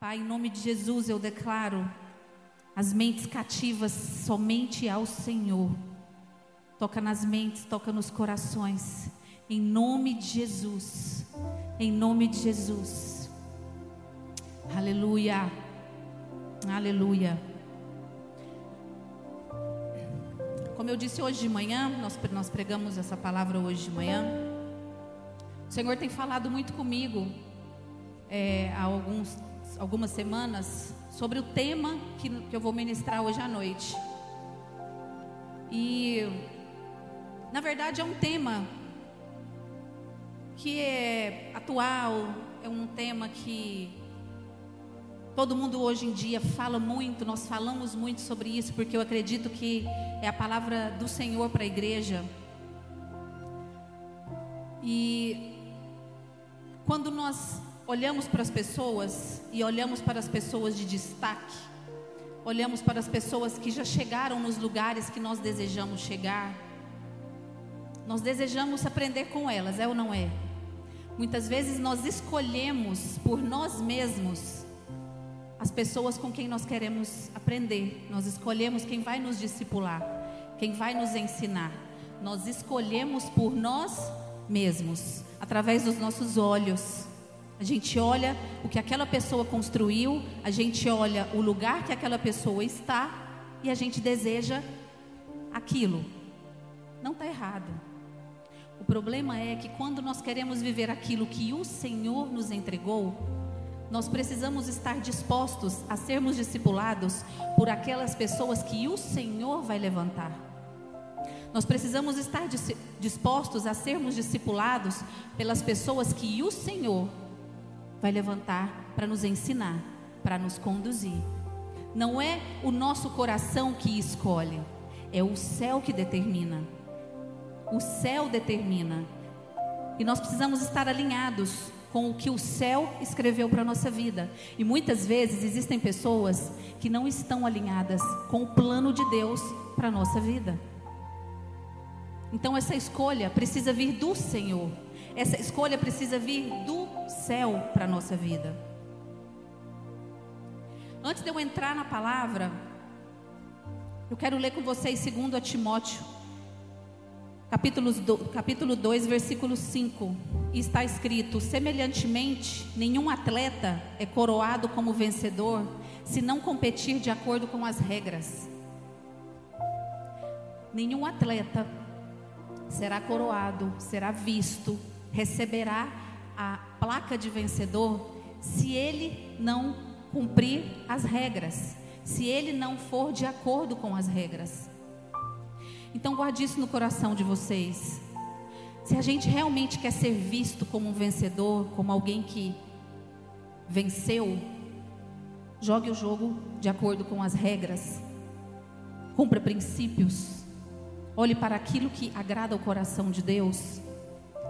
Pai, em nome de Jesus eu declaro as mentes cativas somente ao Senhor. Toca nas mentes, toca nos corações. Em nome de Jesus. Em nome de Jesus. Aleluia. Aleluia. Como eu disse hoje de manhã, nós, nós pregamos essa palavra hoje de manhã. O Senhor tem falado muito comigo é, há alguns, algumas semanas sobre o tema que, que eu vou ministrar hoje à noite. E, na verdade, é um tema que é atual, é um tema que todo mundo hoje em dia fala muito, nós falamos muito sobre isso, porque eu acredito que é a palavra do Senhor para a igreja. E quando nós olhamos para as pessoas e olhamos para as pessoas de destaque, olhamos para as pessoas que já chegaram nos lugares que nós desejamos chegar, nós desejamos aprender com elas, é ou não é? Muitas vezes nós escolhemos por nós mesmos as pessoas com quem nós queremos aprender. Nós escolhemos quem vai nos discipular, quem vai nos ensinar. Nós escolhemos por nós mesmos, através dos nossos olhos. A gente olha o que aquela pessoa construiu, a gente olha o lugar que aquela pessoa está e a gente deseja aquilo. Não está errado. O problema é que quando nós queremos viver aquilo que o Senhor nos entregou, nós precisamos estar dispostos a sermos discipulados por aquelas pessoas que o Senhor vai levantar. Nós precisamos estar dispostos a sermos discipulados pelas pessoas que o Senhor vai levantar para nos ensinar, para nos conduzir. Não é o nosso coração que escolhe, é o céu que determina. O céu determina. E nós precisamos estar alinhados com o que o céu escreveu para a nossa vida. E muitas vezes existem pessoas que não estão alinhadas com o plano de Deus para a nossa vida. Então essa escolha precisa vir do Senhor. Essa escolha precisa vir do céu para a nossa vida. Antes de eu entrar na palavra, eu quero ler com vocês segundo Timóteo capítulo, do, capítulo 2, versículo 5. Está escrito: Semelhantemente, nenhum atleta é coroado como vencedor se não competir de acordo com as regras. Nenhum atleta será coroado, será visto, receberá a placa de vencedor se ele não cumprir as regras, se ele não for de acordo com as regras. Então guarde isso no coração de vocês. Se a gente realmente quer ser visto como um vencedor, como alguém que venceu, jogue o jogo de acordo com as regras. Cumpra princípios. Olhe para aquilo que agrada o coração de Deus.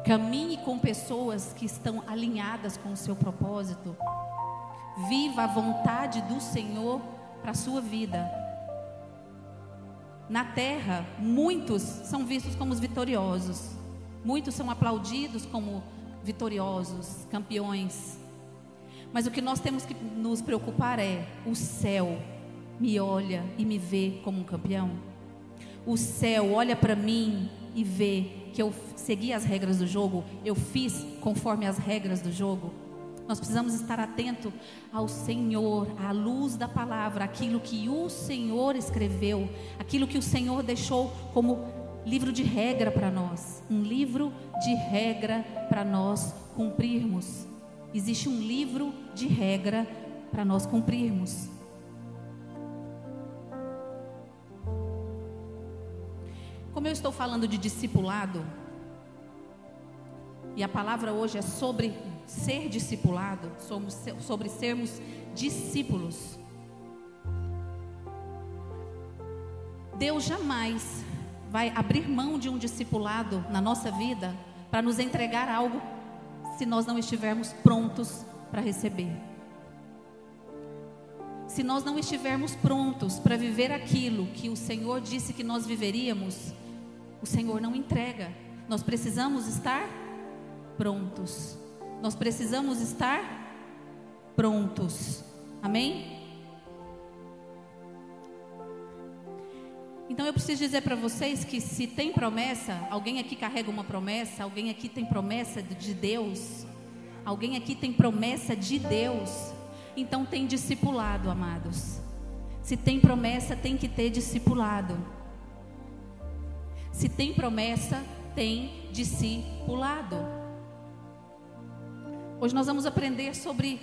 Caminhe com pessoas que estão alinhadas com o seu propósito. Viva a vontade do Senhor para a sua vida. Na terra, muitos são vistos como os vitoriosos, muitos são aplaudidos como vitoriosos, campeões. Mas o que nós temos que nos preocupar é: o céu me olha e me vê como um campeão? O céu olha para mim e vê que eu segui as regras do jogo, eu fiz conforme as regras do jogo? Nós precisamos estar atento ao Senhor, à luz da palavra, aquilo que o Senhor escreveu, aquilo que o Senhor deixou como livro de regra para nós, um livro de regra para nós cumprirmos. Existe um livro de regra para nós cumprirmos. Como eu estou falando de discipulado, e a palavra hoje é sobre ser discipulado, sobre sermos discípulos. Deus jamais vai abrir mão de um discipulado na nossa vida para nos entregar algo se nós não estivermos prontos para receber. Se nós não estivermos prontos para viver aquilo que o Senhor disse que nós viveríamos, o Senhor não entrega. Nós precisamos estar prontos. Nós precisamos estar prontos. Amém? Então eu preciso dizer para vocês que se tem promessa, alguém aqui carrega uma promessa, alguém aqui tem promessa de Deus, alguém aqui tem promessa de Deus, então tem discipulado, amados. Se tem promessa, tem que ter discipulado. Se tem promessa, tem discipulado. Hoje nós vamos aprender sobre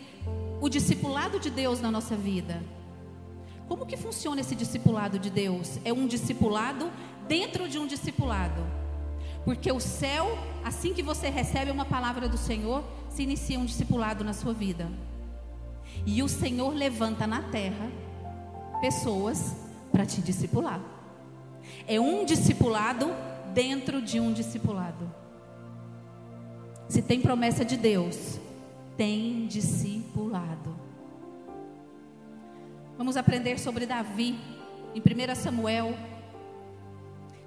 o discipulado de Deus na nossa vida. Como que funciona esse discipulado de Deus? É um discipulado dentro de um discipulado. Porque o céu, assim que você recebe uma palavra do Senhor, se inicia um discipulado na sua vida. E o Senhor levanta na terra pessoas para te discipular. É um discipulado dentro de um discipulado. Se tem promessa de Deus, tem discipulado. Vamos aprender sobre Davi. Em 1 Samuel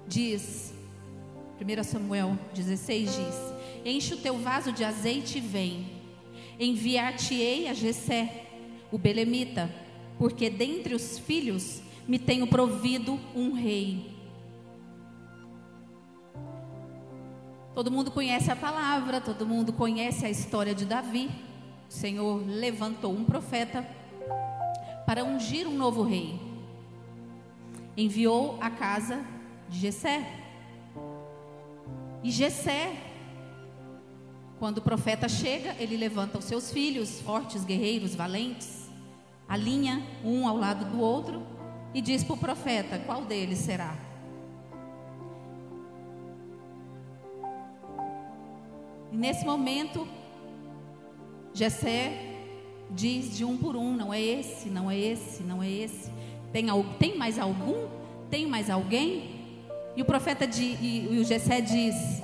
diz, 1 Samuel 16 diz: Enche o teu vaso de azeite e vem. Enviar-te-ei a Jessé, o belemita, porque dentre os filhos me tenho provido um rei. Todo mundo conhece a palavra, todo mundo conhece a história de Davi. O Senhor levantou um profeta para ungir um novo rei. Enviou a casa de Jessé. E Jessé, quando o profeta chega, ele levanta os seus filhos, fortes, guerreiros, valentes, alinha um ao lado do outro e diz para o profeta qual deles será. E nesse momento, Jessé diz de um por um: não é esse, não é esse, não é esse. Tem, tem mais algum? Tem mais alguém? E o profeta de, e, e o Gessé diz: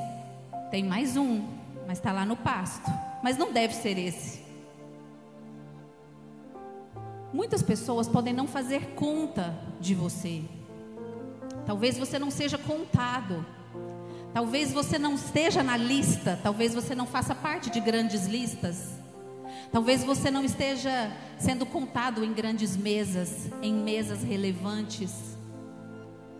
tem mais um, mas está lá no pasto. Mas não deve ser esse. Muitas pessoas podem não fazer conta de você. Talvez você não seja contado. Talvez você não esteja na lista. Talvez você não faça parte de grandes listas. Talvez você não esteja sendo contado em grandes mesas, em mesas relevantes.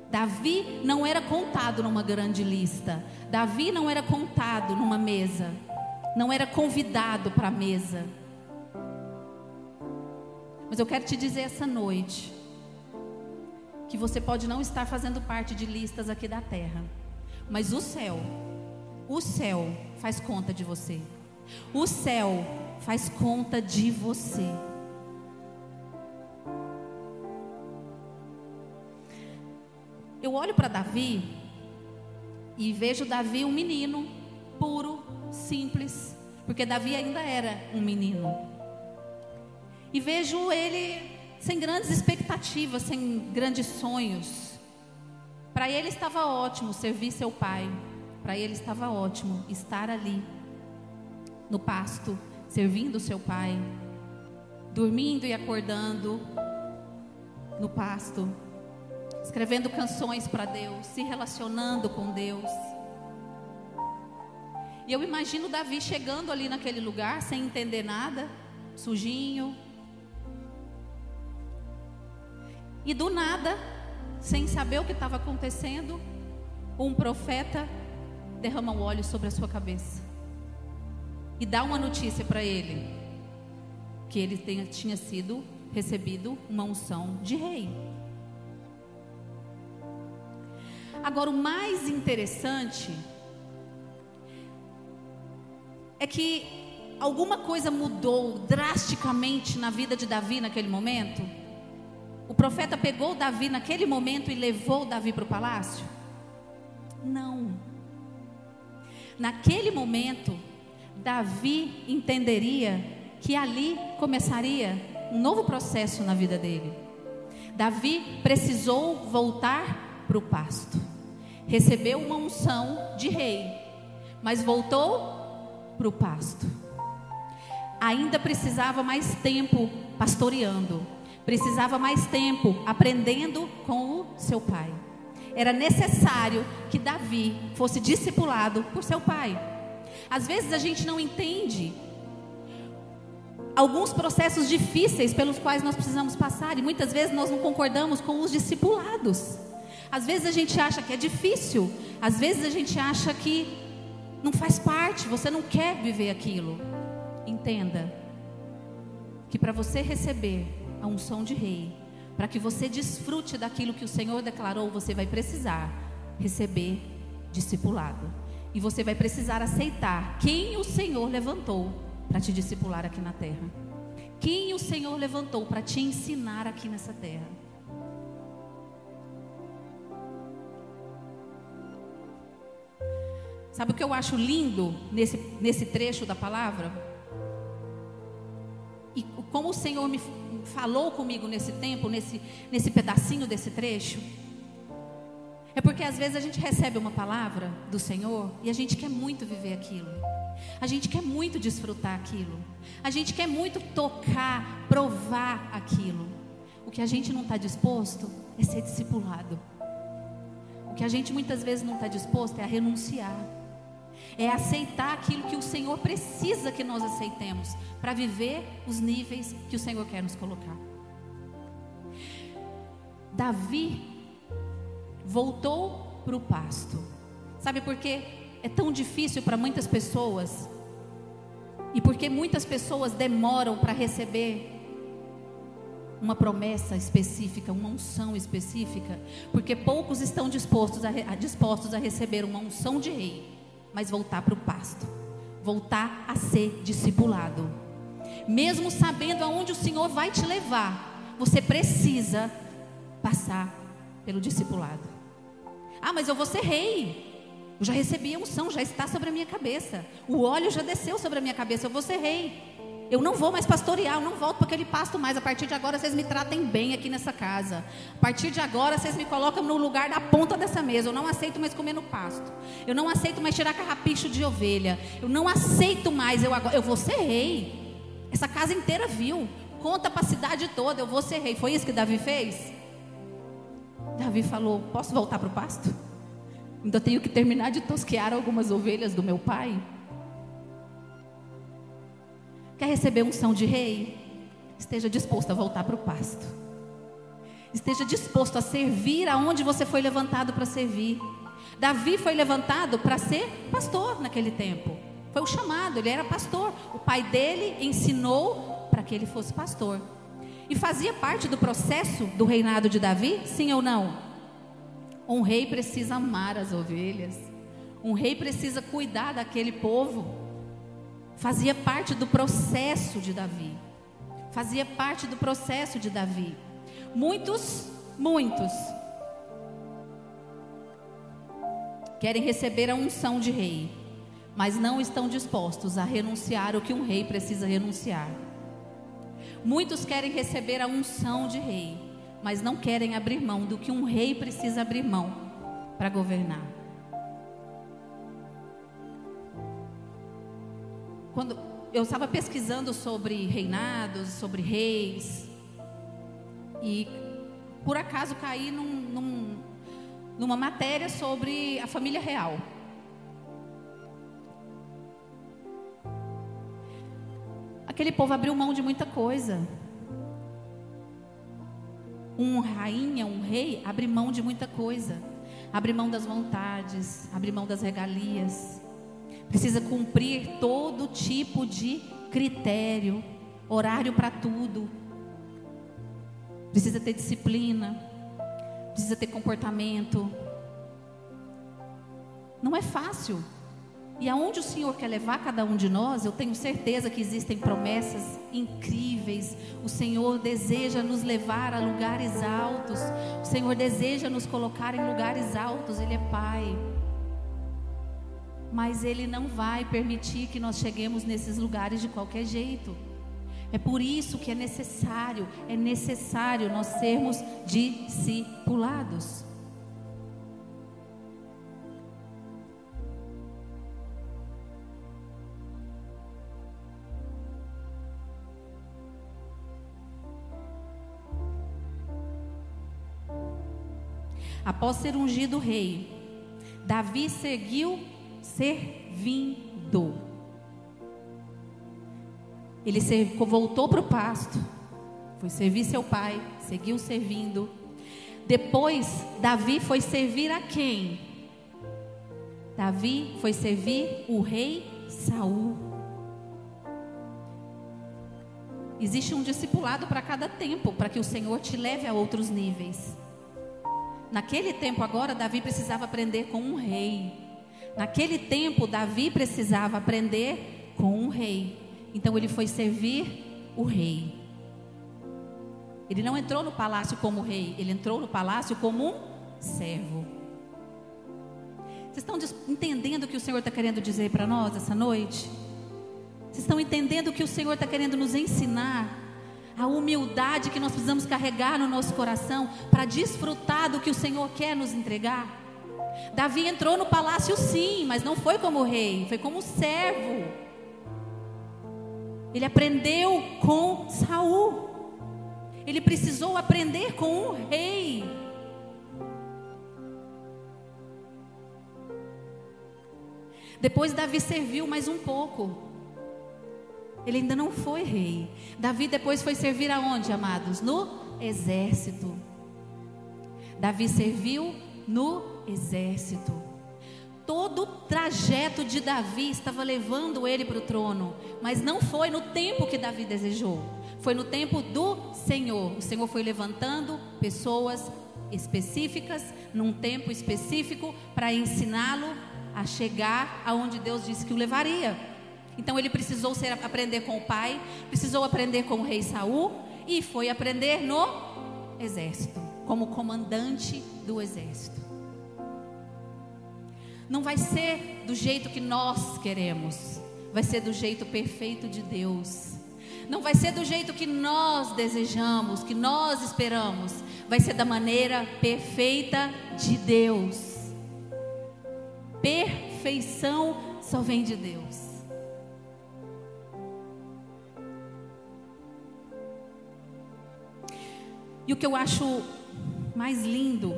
Davi não era contado numa grande lista. Davi não era contado numa mesa. Não era convidado para a mesa. Mas eu quero te dizer essa noite que você pode não estar fazendo parte de listas aqui da terra, mas o céu, o céu faz conta de você. O céu faz conta de você. Eu olho para Davi e vejo Davi um menino puro, simples, porque Davi ainda era um menino. E vejo ele sem grandes expectativas, sem grandes sonhos. Para ele estava ótimo servir seu pai. Para ele estava ótimo estar ali no pasto, servindo seu pai, dormindo e acordando no pasto, escrevendo canções para Deus, se relacionando com Deus. E eu imagino Davi chegando ali naquele lugar sem entender nada, sujinho. E do nada, sem saber o que estava acontecendo, um profeta derrama o óleo sobre a sua cabeça e dá uma notícia para ele que ele tenha, tinha sido recebido uma unção de rei. Agora, o mais interessante é que alguma coisa mudou drasticamente na vida de Davi naquele momento. O profeta pegou Davi naquele momento e levou Davi para o palácio? Não. Naquele momento, Davi entenderia que ali começaria um novo processo na vida dele. Davi precisou voltar para o pasto. Recebeu uma unção de rei, mas voltou para o pasto. Ainda precisava mais tempo pastoreando, precisava mais tempo aprendendo com o seu pai. Era necessário que Davi fosse discipulado por seu pai. Às vezes a gente não entende alguns processos difíceis pelos quais nós precisamos passar e muitas vezes nós não concordamos com os discipulados. Às vezes a gente acha que é difícil, às vezes a gente acha que não faz parte, você não quer viver aquilo. Entenda que para você receber a unção de rei, para que você desfrute daquilo que o Senhor declarou, você vai precisar receber discipulado. E você vai precisar aceitar quem o Senhor levantou para te discipular aqui na terra. Quem o Senhor levantou para te ensinar aqui nessa terra. Sabe o que eu acho lindo nesse, nesse trecho da palavra? E como o Senhor me falou comigo nesse tempo, nesse, nesse pedacinho desse trecho? É porque às vezes a gente recebe uma palavra do Senhor e a gente quer muito viver aquilo. A gente quer muito desfrutar aquilo. A gente quer muito tocar, provar aquilo. O que a gente não está disposto é ser discipulado. O que a gente muitas vezes não está disposto é a renunciar. É aceitar aquilo que o Senhor precisa que nós aceitemos para viver os níveis que o Senhor quer nos colocar. Davi voltou para o pasto. Sabe por quê? É tão difícil para muitas pessoas. E porque muitas pessoas demoram para receber uma promessa específica, uma unção específica, porque poucos estão dispostos a, dispostos a receber uma unção de rei, mas voltar para o pasto, voltar a ser discipulado. Mesmo sabendo aonde o Senhor vai te levar, você precisa passar pelo discipulado. Ah, mas eu vou ser rei. Eu já recebi a unção, já está sobre a minha cabeça. O óleo já desceu sobre a minha cabeça. Eu vou ser rei. Eu não vou mais pastorear, eu não volto para aquele pasto mais. A partir de agora vocês me tratem bem aqui nessa casa. A partir de agora vocês me colocam no lugar da ponta dessa mesa. Eu não aceito mais comer no pasto. Eu não aceito mais tirar carrapicho de ovelha. Eu não aceito mais. Eu, agora, eu vou ser rei. Essa casa inteira viu. Conta para a cidade toda. Eu vou ser rei. Foi isso que Davi fez? Davi falou: Posso voltar para o pasto? Ainda tenho que terminar de tosquear algumas ovelhas do meu pai. Quer receber unção de rei? Esteja disposto a voltar para o pasto. Esteja disposto a servir aonde você foi levantado para servir. Davi foi levantado para ser pastor naquele tempo. Foi o chamado, ele era pastor. O pai dele ensinou para que ele fosse pastor. E fazia parte do processo do reinado de Davi? Sim ou não? Um rei precisa amar as ovelhas. Um rei precisa cuidar daquele povo. Fazia parte do processo de Davi. Fazia parte do processo de Davi. Muitos, muitos querem receber a unção de rei, mas não estão dispostos a renunciar o que um rei precisa renunciar. Muitos querem receber a unção de rei, mas não querem abrir mão do que um rei precisa abrir mão para governar. Quando eu estava pesquisando sobre reinados, sobre reis, e por acaso caí num, num, numa matéria sobre a família real. Aquele povo abriu mão de muita coisa. Um rainha, um rei, abre mão de muita coisa. Abre mão das vontades, abre mão das regalias. Precisa cumprir todo tipo de critério, horário para tudo. Precisa ter disciplina, precisa ter comportamento. Não é fácil. E aonde o Senhor quer levar cada um de nós, eu tenho certeza que existem promessas incríveis. O Senhor deseja nos levar a lugares altos. O Senhor deseja nos colocar em lugares altos. Ele é Pai. Mas Ele não vai permitir que nós cheguemos nesses lugares de qualquer jeito. É por isso que é necessário, é necessário nós sermos discipulados. Após ser ungido rei, Davi seguiu servindo. Ele voltou para o pasto, foi servir seu pai, seguiu servindo. Depois, Davi foi servir a quem? Davi foi servir o rei Saul. Existe um discipulado para cada tempo, para que o Senhor te leve a outros níveis. Naquele tempo agora, Davi precisava aprender com um rei. Naquele tempo, Davi precisava aprender com um rei. Então ele foi servir o rei. Ele não entrou no palácio como rei, ele entrou no palácio como um servo. Vocês estão entendendo o que o Senhor está querendo dizer para nós essa noite? Vocês estão entendendo o que o Senhor está querendo nos ensinar? A humildade que nós precisamos carregar no nosso coração para desfrutar do que o Senhor quer nos entregar? Davi entrou no palácio sim, mas não foi como rei, foi como servo. Ele aprendeu com Saul. Ele precisou aprender com um rei. Depois Davi serviu mais um pouco. Ele ainda não foi rei. Davi depois foi servir aonde, amados? No exército. Davi serviu no exército. Todo o trajeto de Davi estava levando ele para o trono, mas não foi no tempo que Davi desejou. Foi no tempo do Senhor. O Senhor foi levantando pessoas específicas, num tempo específico, para ensiná-lo a chegar aonde Deus disse que o levaria. Então ele precisou ser, aprender com o pai, precisou aprender com o rei Saul e foi aprender no exército, como comandante do exército. Não vai ser do jeito que nós queremos, vai ser do jeito perfeito de Deus. Não vai ser do jeito que nós desejamos, que nós esperamos. Vai ser da maneira perfeita de Deus. Perfeição só vem de Deus. E o que eu acho mais lindo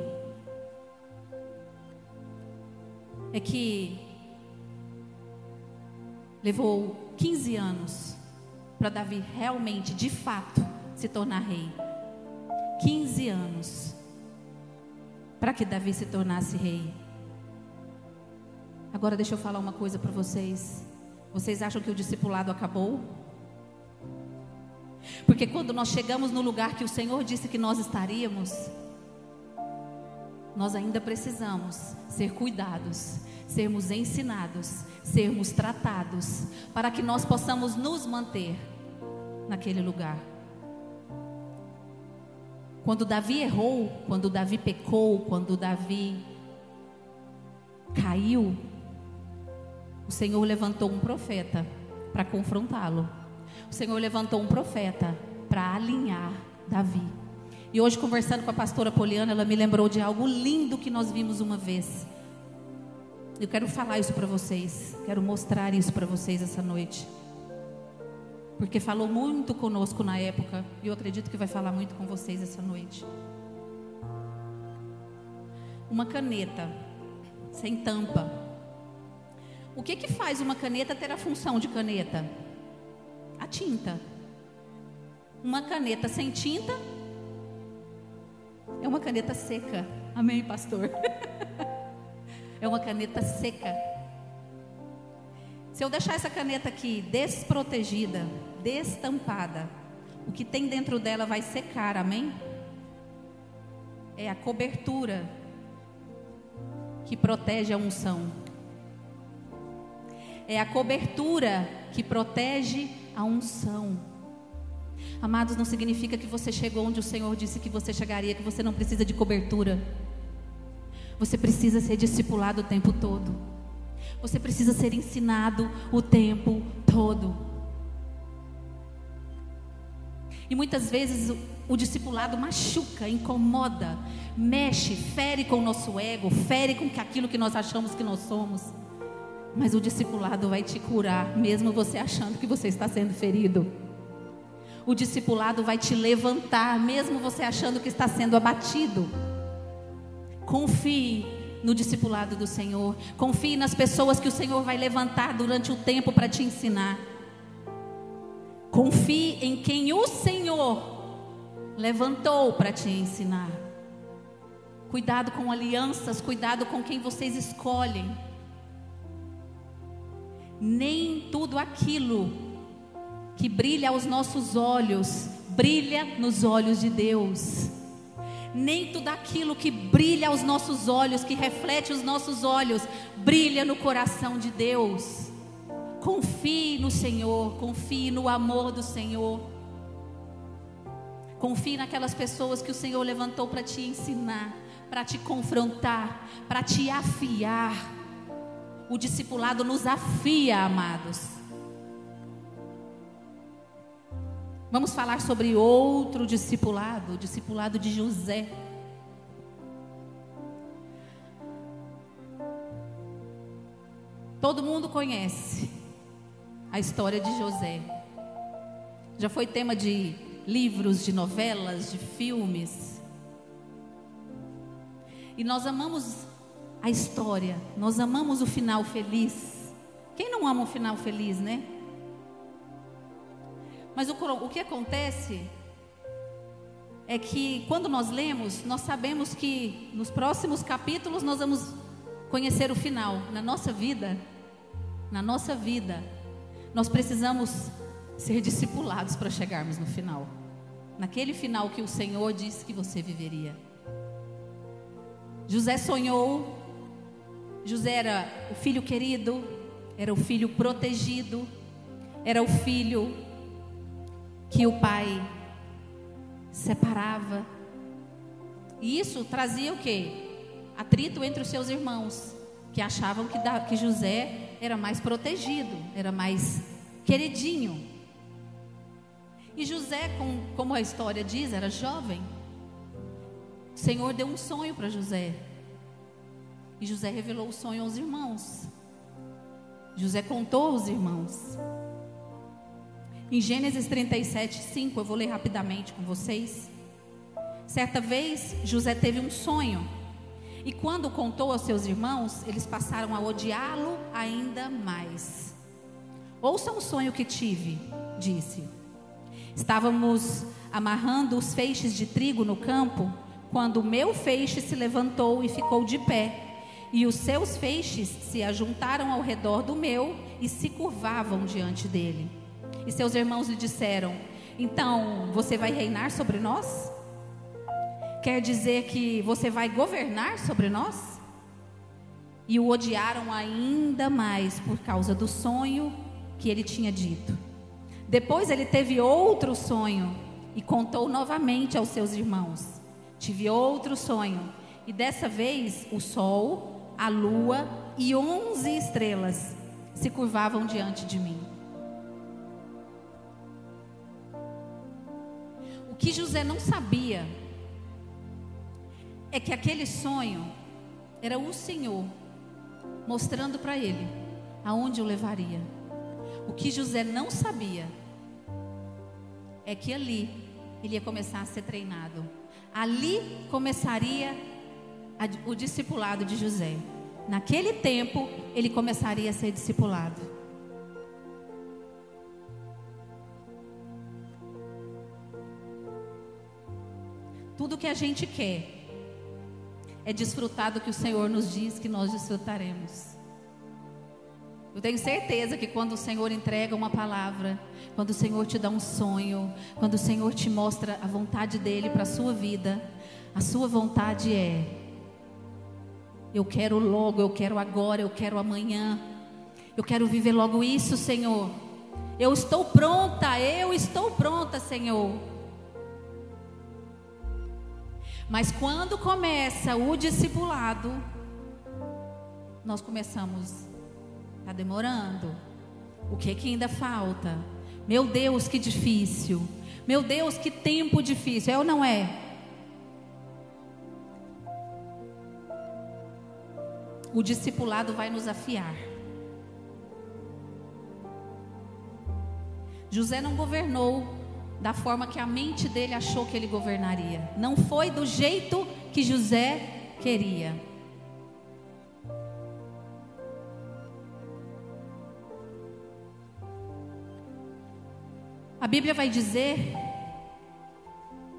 é que levou 15 anos para Davi realmente, de fato, se tornar rei. 15 anos para que Davi se tornasse rei. Agora deixa eu falar uma coisa para vocês. Vocês acham que o discipulado acabou? Porque quando nós chegamos no lugar que o Senhor disse que nós estaríamos, nós ainda precisamos ser cuidados, sermos ensinados, sermos tratados, para que nós possamos nos manter naquele lugar. Quando Davi errou, quando Davi pecou, quando Davi caiu, o Senhor levantou um profeta para confrontá-lo. O Senhor levantou um profeta para alinhar Davi. E hoje, conversando com a pastora Poliana, ela me lembrou de algo lindo que nós vimos uma vez. Eu quero falar isso para vocês, quero mostrar isso para vocês essa noite. Porque falou muito conosco na época, e eu acredito que vai falar muito com vocês essa noite. Uma caneta sem tampa. O que que faz uma caneta ter a função de caneta? A tinta. Uma caneta sem tinta é uma caneta seca. Amém, pastor? é uma caneta seca. Se eu deixar essa caneta aqui desprotegida, destampada, o que tem dentro dela vai secar, amém? É a cobertura que protege a unção. É a cobertura que protege a unção. Amados, não significa que você chegou onde o Senhor disse que você chegaria, que você não precisa de cobertura. Você precisa ser discipulado o tempo todo. Você precisa ser ensinado o tempo todo. E muitas vezes o, o discipulado machuca, incomoda, mexe, fere com o nosso ego, fere com aquilo que nós achamos que nós somos. Mas o discipulado vai te curar, mesmo você achando que você está sendo ferido. O discipulado vai te levantar, mesmo você achando que está sendo abatido. Confie no discipulado do Senhor. Confie nas pessoas que o Senhor vai levantar durante o tempo para te ensinar. Confie em quem o Senhor levantou para te ensinar. Cuidado com alianças, cuidado com quem vocês escolhem. Nem tudo aquilo que brilha aos nossos olhos brilha nos olhos de Deus. Nem tudo aquilo que brilha aos nossos olhos, que reflete os nossos olhos, brilha no coração de Deus. Confie no Senhor, confie no amor do Senhor. Confie naquelas pessoas que o Senhor levantou para te ensinar, para te confrontar, para te afiar. O discipulado nos afia, amados. Vamos falar sobre outro discipulado, o discipulado de José. Todo mundo conhece a história de José. Já foi tema de livros, de novelas, de filmes. E nós amamos a história, nós amamos o final feliz. Quem não ama um final feliz, né? Mas o, o que acontece é que quando nós lemos, nós sabemos que nos próximos capítulos nós vamos conhecer o final. Na nossa vida, na nossa vida, nós precisamos ser discipulados para chegarmos no final. Naquele final que o Senhor disse que você viveria. José sonhou, José era o filho querido, era o filho protegido, era o filho que o pai separava. E isso trazia o quê? Atrito entre os seus irmãos, que achavam que, que José era mais protegido, era mais queridinho. E José, como a história diz, era jovem. O Senhor deu um sonho para José. E José revelou o sonho aos irmãos. José contou aos irmãos. Em Gênesis 37, 5, eu vou ler rapidamente com vocês. Certa vez, José teve um sonho. E quando contou aos seus irmãos, eles passaram a odiá-lo ainda mais. Ouça o sonho que tive, disse. Estávamos amarrando os feixes de trigo no campo, quando o meu feixe se levantou e ficou de pé, e os seus feixes se ajuntaram ao redor do meu e se curvavam diante dele. E seus irmãos lhe disseram: Então você vai reinar sobre nós? Quer dizer que você vai governar sobre nós? E o odiaram ainda mais por causa do sonho que ele tinha dito. Depois ele teve outro sonho e contou novamente aos seus irmãos: Tive outro sonho, e dessa vez o sol, a lua e onze estrelas se curvavam diante de mim. Que José não sabia é que aquele sonho era o Senhor mostrando para ele aonde o levaria. O que José não sabia é que ali ele ia começar a ser treinado. Ali começaria a, o discipulado de José. Naquele tempo ele começaria a ser discipulado. Tudo que a gente quer é desfrutar do que o Senhor nos diz que nós desfrutaremos. Eu tenho certeza que quando o Senhor entrega uma palavra, quando o Senhor te dá um sonho, quando o Senhor te mostra a vontade dele para a sua vida, a sua vontade é: eu quero logo, eu quero agora, eu quero amanhã, eu quero viver logo isso, Senhor. Eu estou pronta, eu estou pronta, Senhor. Mas quando começa o discipulado, nós começamos, está demorando. O que que ainda falta? Meu Deus, que difícil. Meu Deus, que tempo difícil. É ou não é? O discipulado vai nos afiar. José não governou da forma que a mente dele achou que ele governaria. Não foi do jeito que José queria. Bíblia vai dizer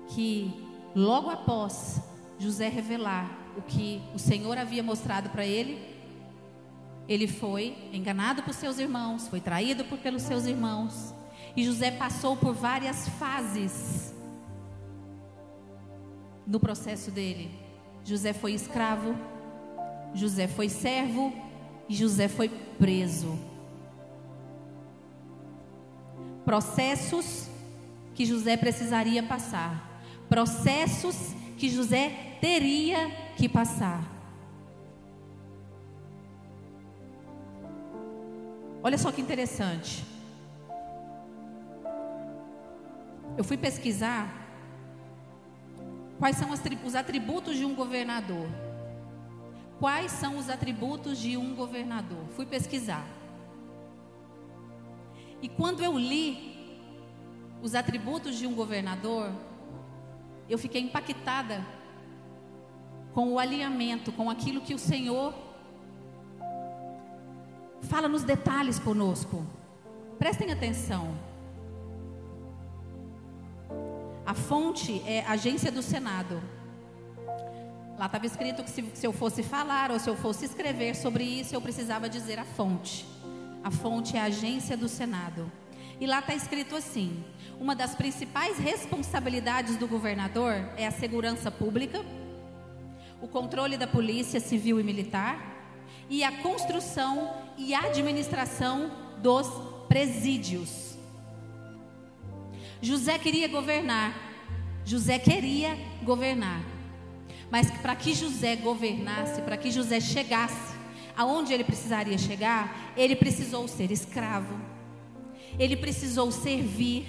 que logo após José revelar o que o Senhor havia mostrado para ele, ele foi enganado por seus irmãos, foi traído por, pelos seus irmãos. E José passou por várias fases no processo dele. José foi escravo, José foi servo e José foi preso. Processos que José precisaria passar, processos que José teria que passar. Olha só que interessante. Eu fui pesquisar quais são os atributos de um governador. Quais são os atributos de um governador? Fui pesquisar. E quando eu li os atributos de um governador, eu fiquei impactada com o alinhamento, com aquilo que o Senhor fala nos detalhes conosco. Prestem atenção. A fonte é Agência do Senado. Lá estava escrito que se, se, eu fosse falar ou se eu fosse escrever sobre isso, eu precisava dizer a fonte. A fonte é a Agência do Senado. E lá está escrito assim: uma das principais responsabilidades do governador é a segurança pública, o controle da polícia civil e militar e a construção e administração dos presídios. José queria governar. José queria governar. Mas para que José governasse, para que José chegasse aonde ele precisaria chegar, ele precisou ser escravo. Ele precisou servir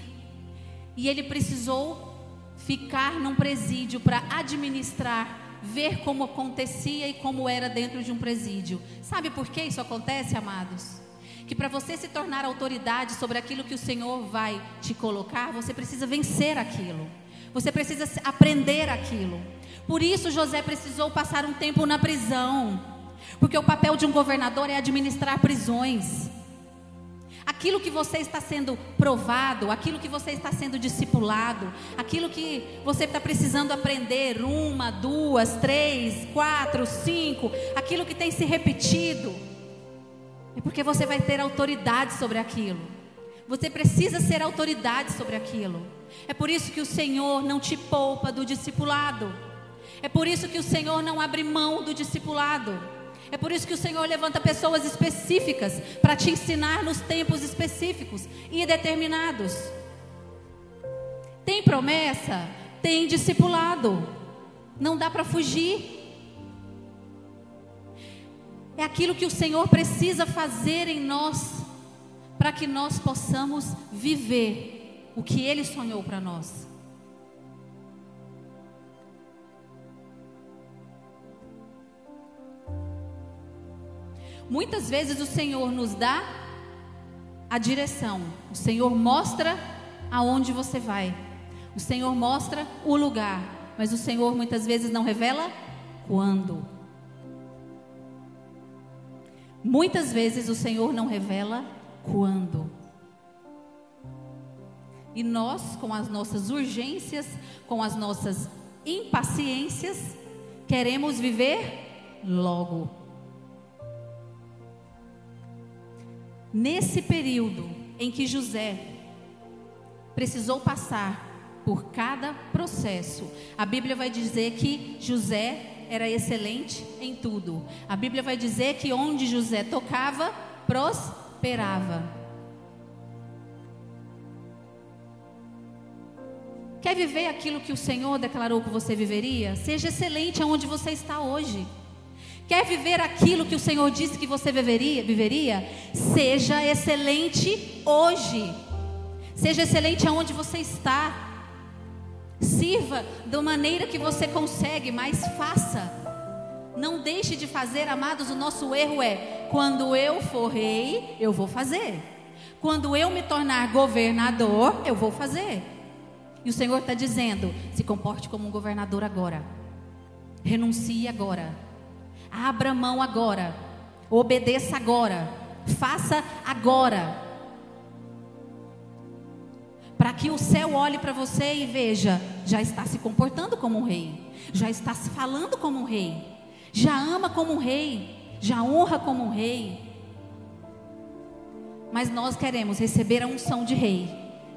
e ele precisou ficar num presídio para administrar, ver como acontecia e como era dentro de um presídio. Sabe por que isso acontece, amados? Que para você se tornar autoridade sobre aquilo que o Senhor vai te colocar, você precisa vencer aquilo. Você precisa aprender aquilo. Por isso José precisou passar um tempo na prisão. Porque o papel de um governador é administrar prisões. Aquilo que você está sendo provado, aquilo que você está sendo discipulado, aquilo que você está precisando aprender, uma, duas, três, quatro, cinco, aquilo que tem se repetido, é porque você vai ter autoridade sobre aquilo. Você precisa ser autoridade sobre aquilo. É por isso que o Senhor não te poupa do discipulado. É por isso que o Senhor não abre mão do discipulado. É por isso que o Senhor levanta pessoas específicas para te ensinar nos tempos específicos e determinados. Tem promessa? Tem discipulado. Não dá para fugir. É aquilo que o Senhor precisa fazer em nós para que nós possamos viver o que Ele sonhou para nós. Muitas vezes o Senhor nos dá a direção, o Senhor mostra aonde você vai, o Senhor mostra o lugar, mas o Senhor muitas vezes não revela quando. Muitas vezes o Senhor não revela quando. E nós, com as nossas urgências, com as nossas impaciências, queremos viver logo. Nesse período em que José precisou passar por cada processo, a Bíblia vai dizer que José era excelente em tudo. A Bíblia vai dizer que onde José tocava, prosperava. Quer viver aquilo que o Senhor declarou que você viveria? Seja excelente aonde você está hoje. Quer viver aquilo que o Senhor disse que você viveria? viveria? Seja excelente hoje. Seja excelente aonde você está. Sirva da maneira que você consegue, mas faça. Não deixe de fazer, amados. O nosso erro é: quando eu for rei, eu vou fazer. Quando eu me tornar governador, eu vou fazer. E o Senhor está dizendo: se comporte como um governador agora. Renuncie agora Abra mão agora. Obedeça agora. Faça agora. Para que o céu olhe para você e veja, já está se comportando como um rei, já está se falando como um rei, já ama como um rei, já honra como um rei. Mas nós queremos receber a unção de rei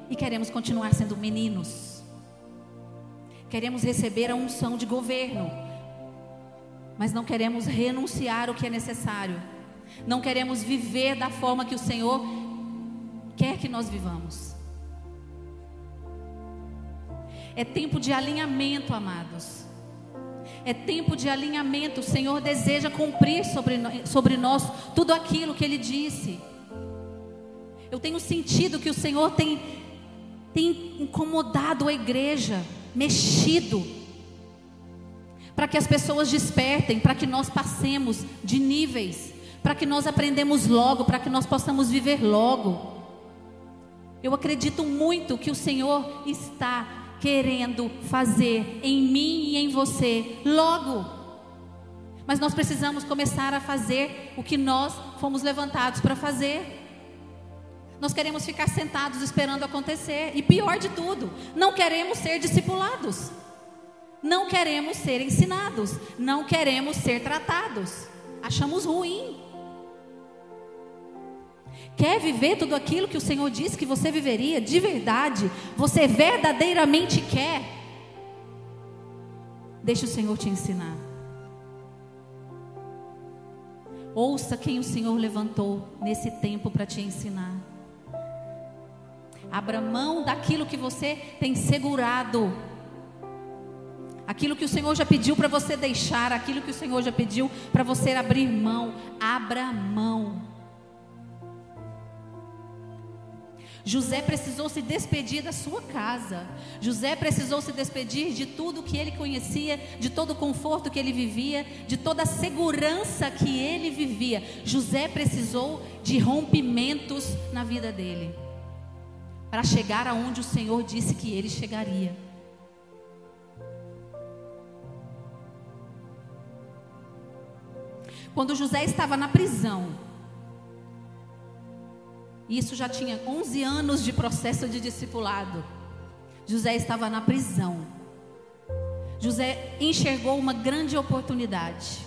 e queremos continuar sendo meninos. Queremos receber a unção de governo, mas não queremos renunciar o que é necessário. Não queremos viver da forma que o Senhor quer que nós vivamos. É tempo de alinhamento, amados. É tempo de alinhamento. O Senhor deseja cumprir sobre, sobre nós tudo aquilo que Ele disse. Eu tenho sentido que o Senhor tem, tem incomodado a igreja, mexido, para que as pessoas despertem, para que nós passemos de níveis, para que nós aprendemos logo, para que nós possamos viver logo. Eu acredito muito que o Senhor está querendo fazer em mim e em você logo. Mas nós precisamos começar a fazer o que nós fomos levantados para fazer. Nós queremos ficar sentados esperando acontecer. E pior de tudo, não queremos ser discipulados. Não queremos ser ensinados. Não queremos ser tratados. Achamos ruim. Quer viver tudo aquilo que o Senhor disse que você viveria de verdade? Você verdadeiramente quer? Deixa o Senhor te ensinar. Ouça quem o Senhor levantou nesse tempo para te ensinar. Abra mão daquilo que você tem segurado. Aquilo que o Senhor já pediu para você deixar, aquilo que o Senhor já pediu para você abrir mão. Abra mão. José precisou se despedir da sua casa. José precisou se despedir de tudo que ele conhecia, de todo o conforto que ele vivia, de toda a segurança que ele vivia. José precisou de rompimentos na vida dele para chegar aonde o Senhor disse que ele chegaria. Quando José estava na prisão, isso já tinha 11 anos de processo de discipulado. José estava na prisão. José enxergou uma grande oportunidade.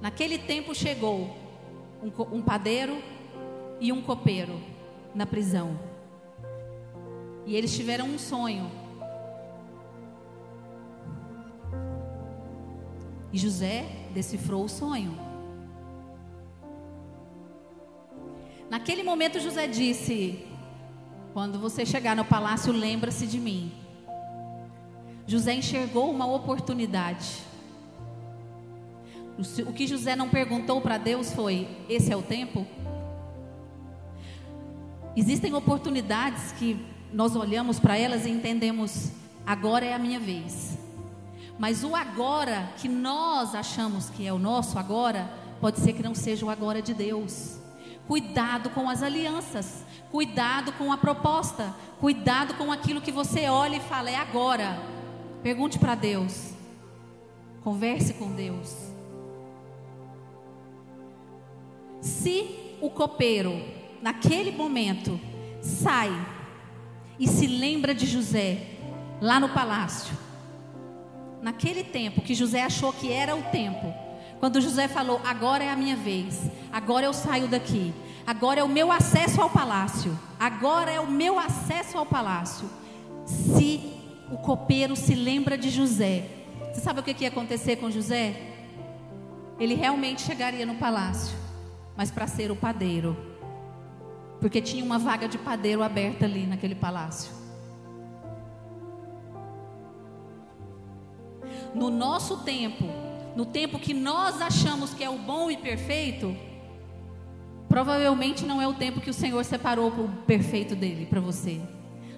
Naquele tempo chegou um, um padeiro e um copeiro na prisão. E eles tiveram um sonho. E José decifrou o sonho. Naquele momento José disse: Quando você chegar no palácio, lembra-se de mim. José enxergou uma oportunidade. O que José não perguntou para Deus foi: Esse é o tempo? Existem oportunidades que nós olhamos para elas e entendemos: agora é a minha vez. Mas o agora que nós achamos que é o nosso agora, pode ser que não seja o agora de Deus. Cuidado com as alianças, cuidado com a proposta, cuidado com aquilo que você olha e fala, é agora. Pergunte para Deus, converse com Deus. Se o copeiro, naquele momento, sai e se lembra de José, lá no palácio, naquele tempo que José achou que era o tempo, quando José falou: Agora é a minha vez, agora eu saio daqui, agora é o meu acesso ao palácio, agora é o meu acesso ao palácio. Se o copeiro se lembra de José, você sabe o que ia acontecer com José? Ele realmente chegaria no palácio, mas para ser o padeiro, porque tinha uma vaga de padeiro aberta ali naquele palácio. No nosso tempo, no tempo que nós achamos que é o bom e perfeito, provavelmente não é o tempo que o Senhor separou para o perfeito dele para você.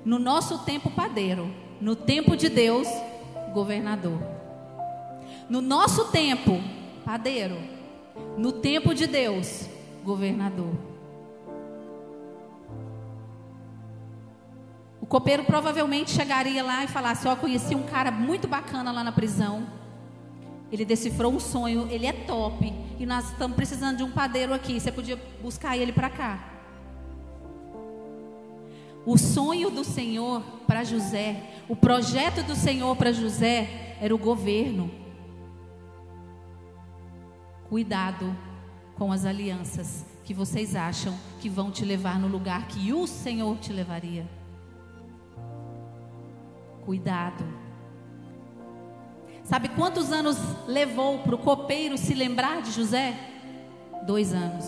No nosso tempo, padeiro. No tempo de Deus, governador. No nosso tempo, padeiro. No tempo de Deus, governador. O copeiro provavelmente chegaria lá e falasse: Ó, oh, conheci um cara muito bacana lá na prisão. Ele decifrou um sonho, ele é top. E nós estamos precisando de um padeiro aqui. Você podia buscar ele para cá. O sonho do Senhor para José, o projeto do Senhor para José era o governo. Cuidado com as alianças que vocês acham que vão te levar no lugar que o Senhor te levaria. Cuidado. Sabe quantos anos levou para o copeiro se lembrar de José? Dois anos.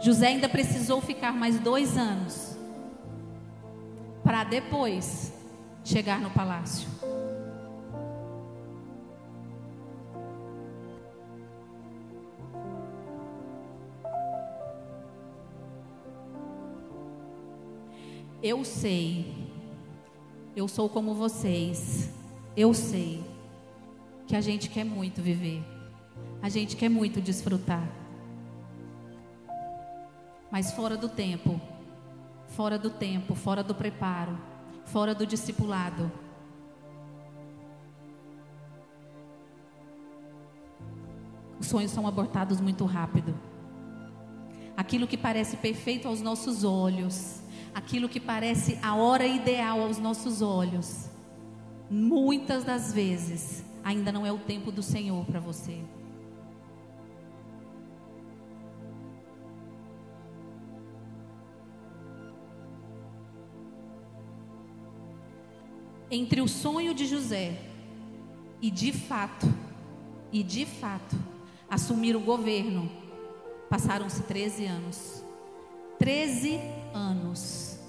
José ainda precisou ficar mais dois anos para depois chegar no palácio. Eu sei, eu sou como vocês, eu sei que a gente quer muito viver, a gente quer muito desfrutar, mas fora do tempo, fora do tempo, fora do preparo, fora do discipulado. Os sonhos são abortados muito rápido. Aquilo que parece perfeito aos nossos olhos, aquilo que parece a hora ideal aos nossos olhos, muitas das vezes ainda não é o tempo do Senhor para você. Entre o sonho de José e de fato, e de fato, assumir o governo, passaram-se 13 anos. 13 anos.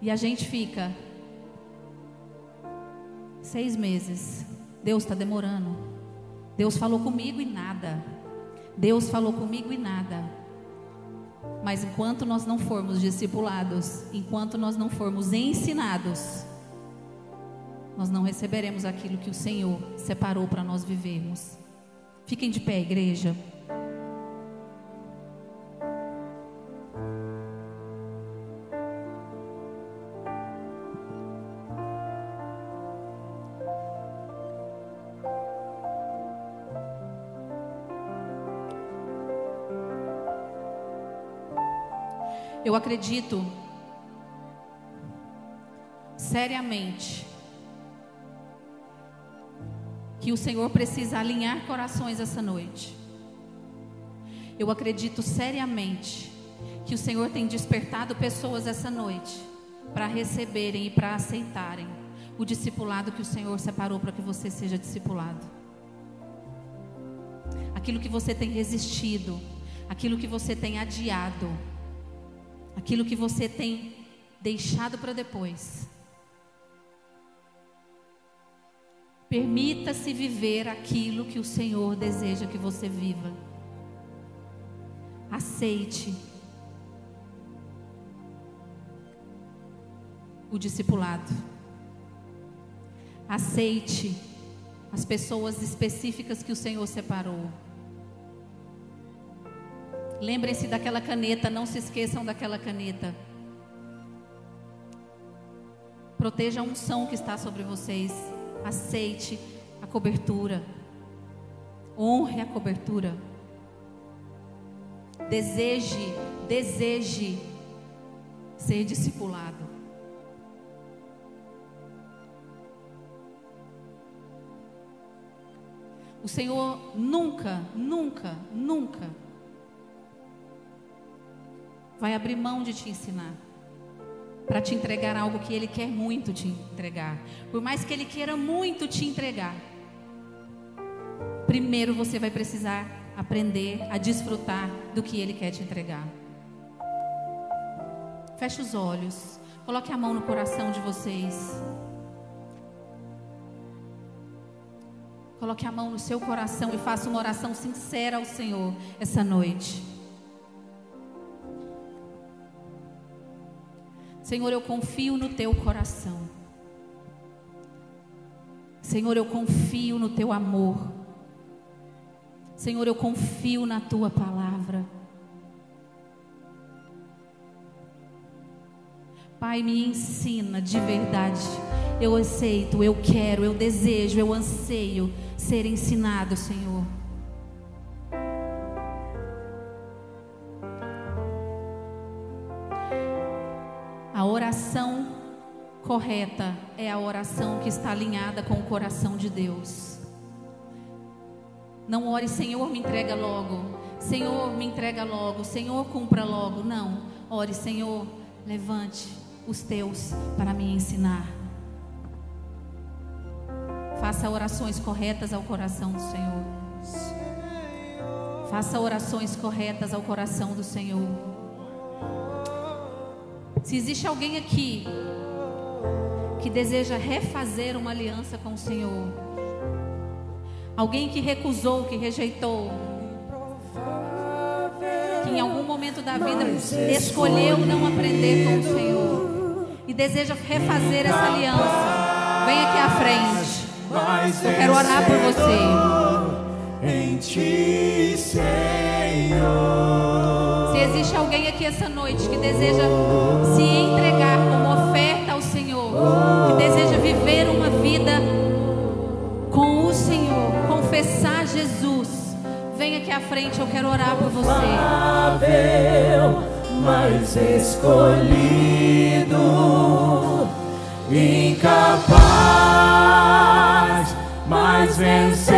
E a gente fica seis meses. Deus está demorando. Deus falou comigo e nada. Deus falou comigo e nada. Mas enquanto nós não formos discipulados, enquanto nós não formos ensinados, nós não receberemos aquilo que o Senhor separou para nós vivermos. Fiquem de pé, igreja. Eu acredito seriamente que o Senhor precisa alinhar corações essa noite. Eu acredito seriamente que o Senhor tem despertado pessoas essa noite para receberem e para aceitarem o discipulado que o Senhor separou para que você seja discipulado. Aquilo que você tem resistido, aquilo que você tem adiado, aquilo que você tem deixado para depois. Permita-se viver aquilo que o Senhor deseja que você viva. Aceite o discipulado. Aceite as pessoas específicas que o Senhor separou. Lembrem-se daquela caneta, não se esqueçam daquela caneta. Proteja a unção que está sobre vocês aceite a cobertura. Honre a cobertura. Deseje, deseje ser discipulado. O Senhor nunca, nunca, nunca vai abrir mão de te ensinar para te entregar algo que Ele quer muito te entregar. Por mais que Ele queira muito te entregar, primeiro você vai precisar aprender a desfrutar do que Ele quer te entregar. Feche os olhos, coloque a mão no coração de vocês. Coloque a mão no seu coração e faça uma oração sincera ao Senhor essa noite. Senhor, eu confio no teu coração. Senhor, eu confio no teu amor. Senhor, eu confio na tua palavra. Pai, me ensina de verdade. Eu aceito, eu quero, eu desejo, eu anseio ser ensinado, Senhor. A oração correta é a oração que está alinhada com o coração de Deus. Não ore, Senhor, me entrega logo. Senhor, me entrega logo. Senhor, cumpra logo. Não. Ore, Senhor, levante os teus para me ensinar. Faça orações corretas ao coração do Senhor. Faça orações corretas ao coração do Senhor. Se existe alguém aqui que deseja refazer uma aliança com o Senhor, alguém que recusou, que rejeitou, que em algum momento da vida escolheu não aprender com o Senhor e deseja refazer essa aliança, vem aqui à frente. Eu quero orar por você. Em ti, Senhor. Se existe alguém aqui essa noite que deseja se entregar como oferta ao Senhor, que deseja viver uma vida com o Senhor, confessar Jesus, vem aqui à frente, eu quero orar por você. Mas escolhido, incapaz, mas vencedor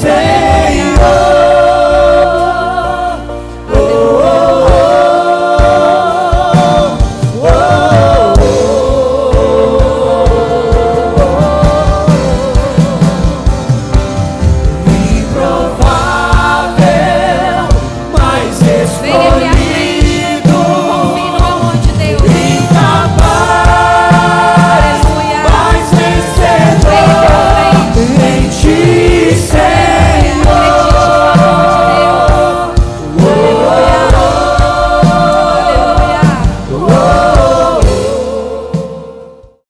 say.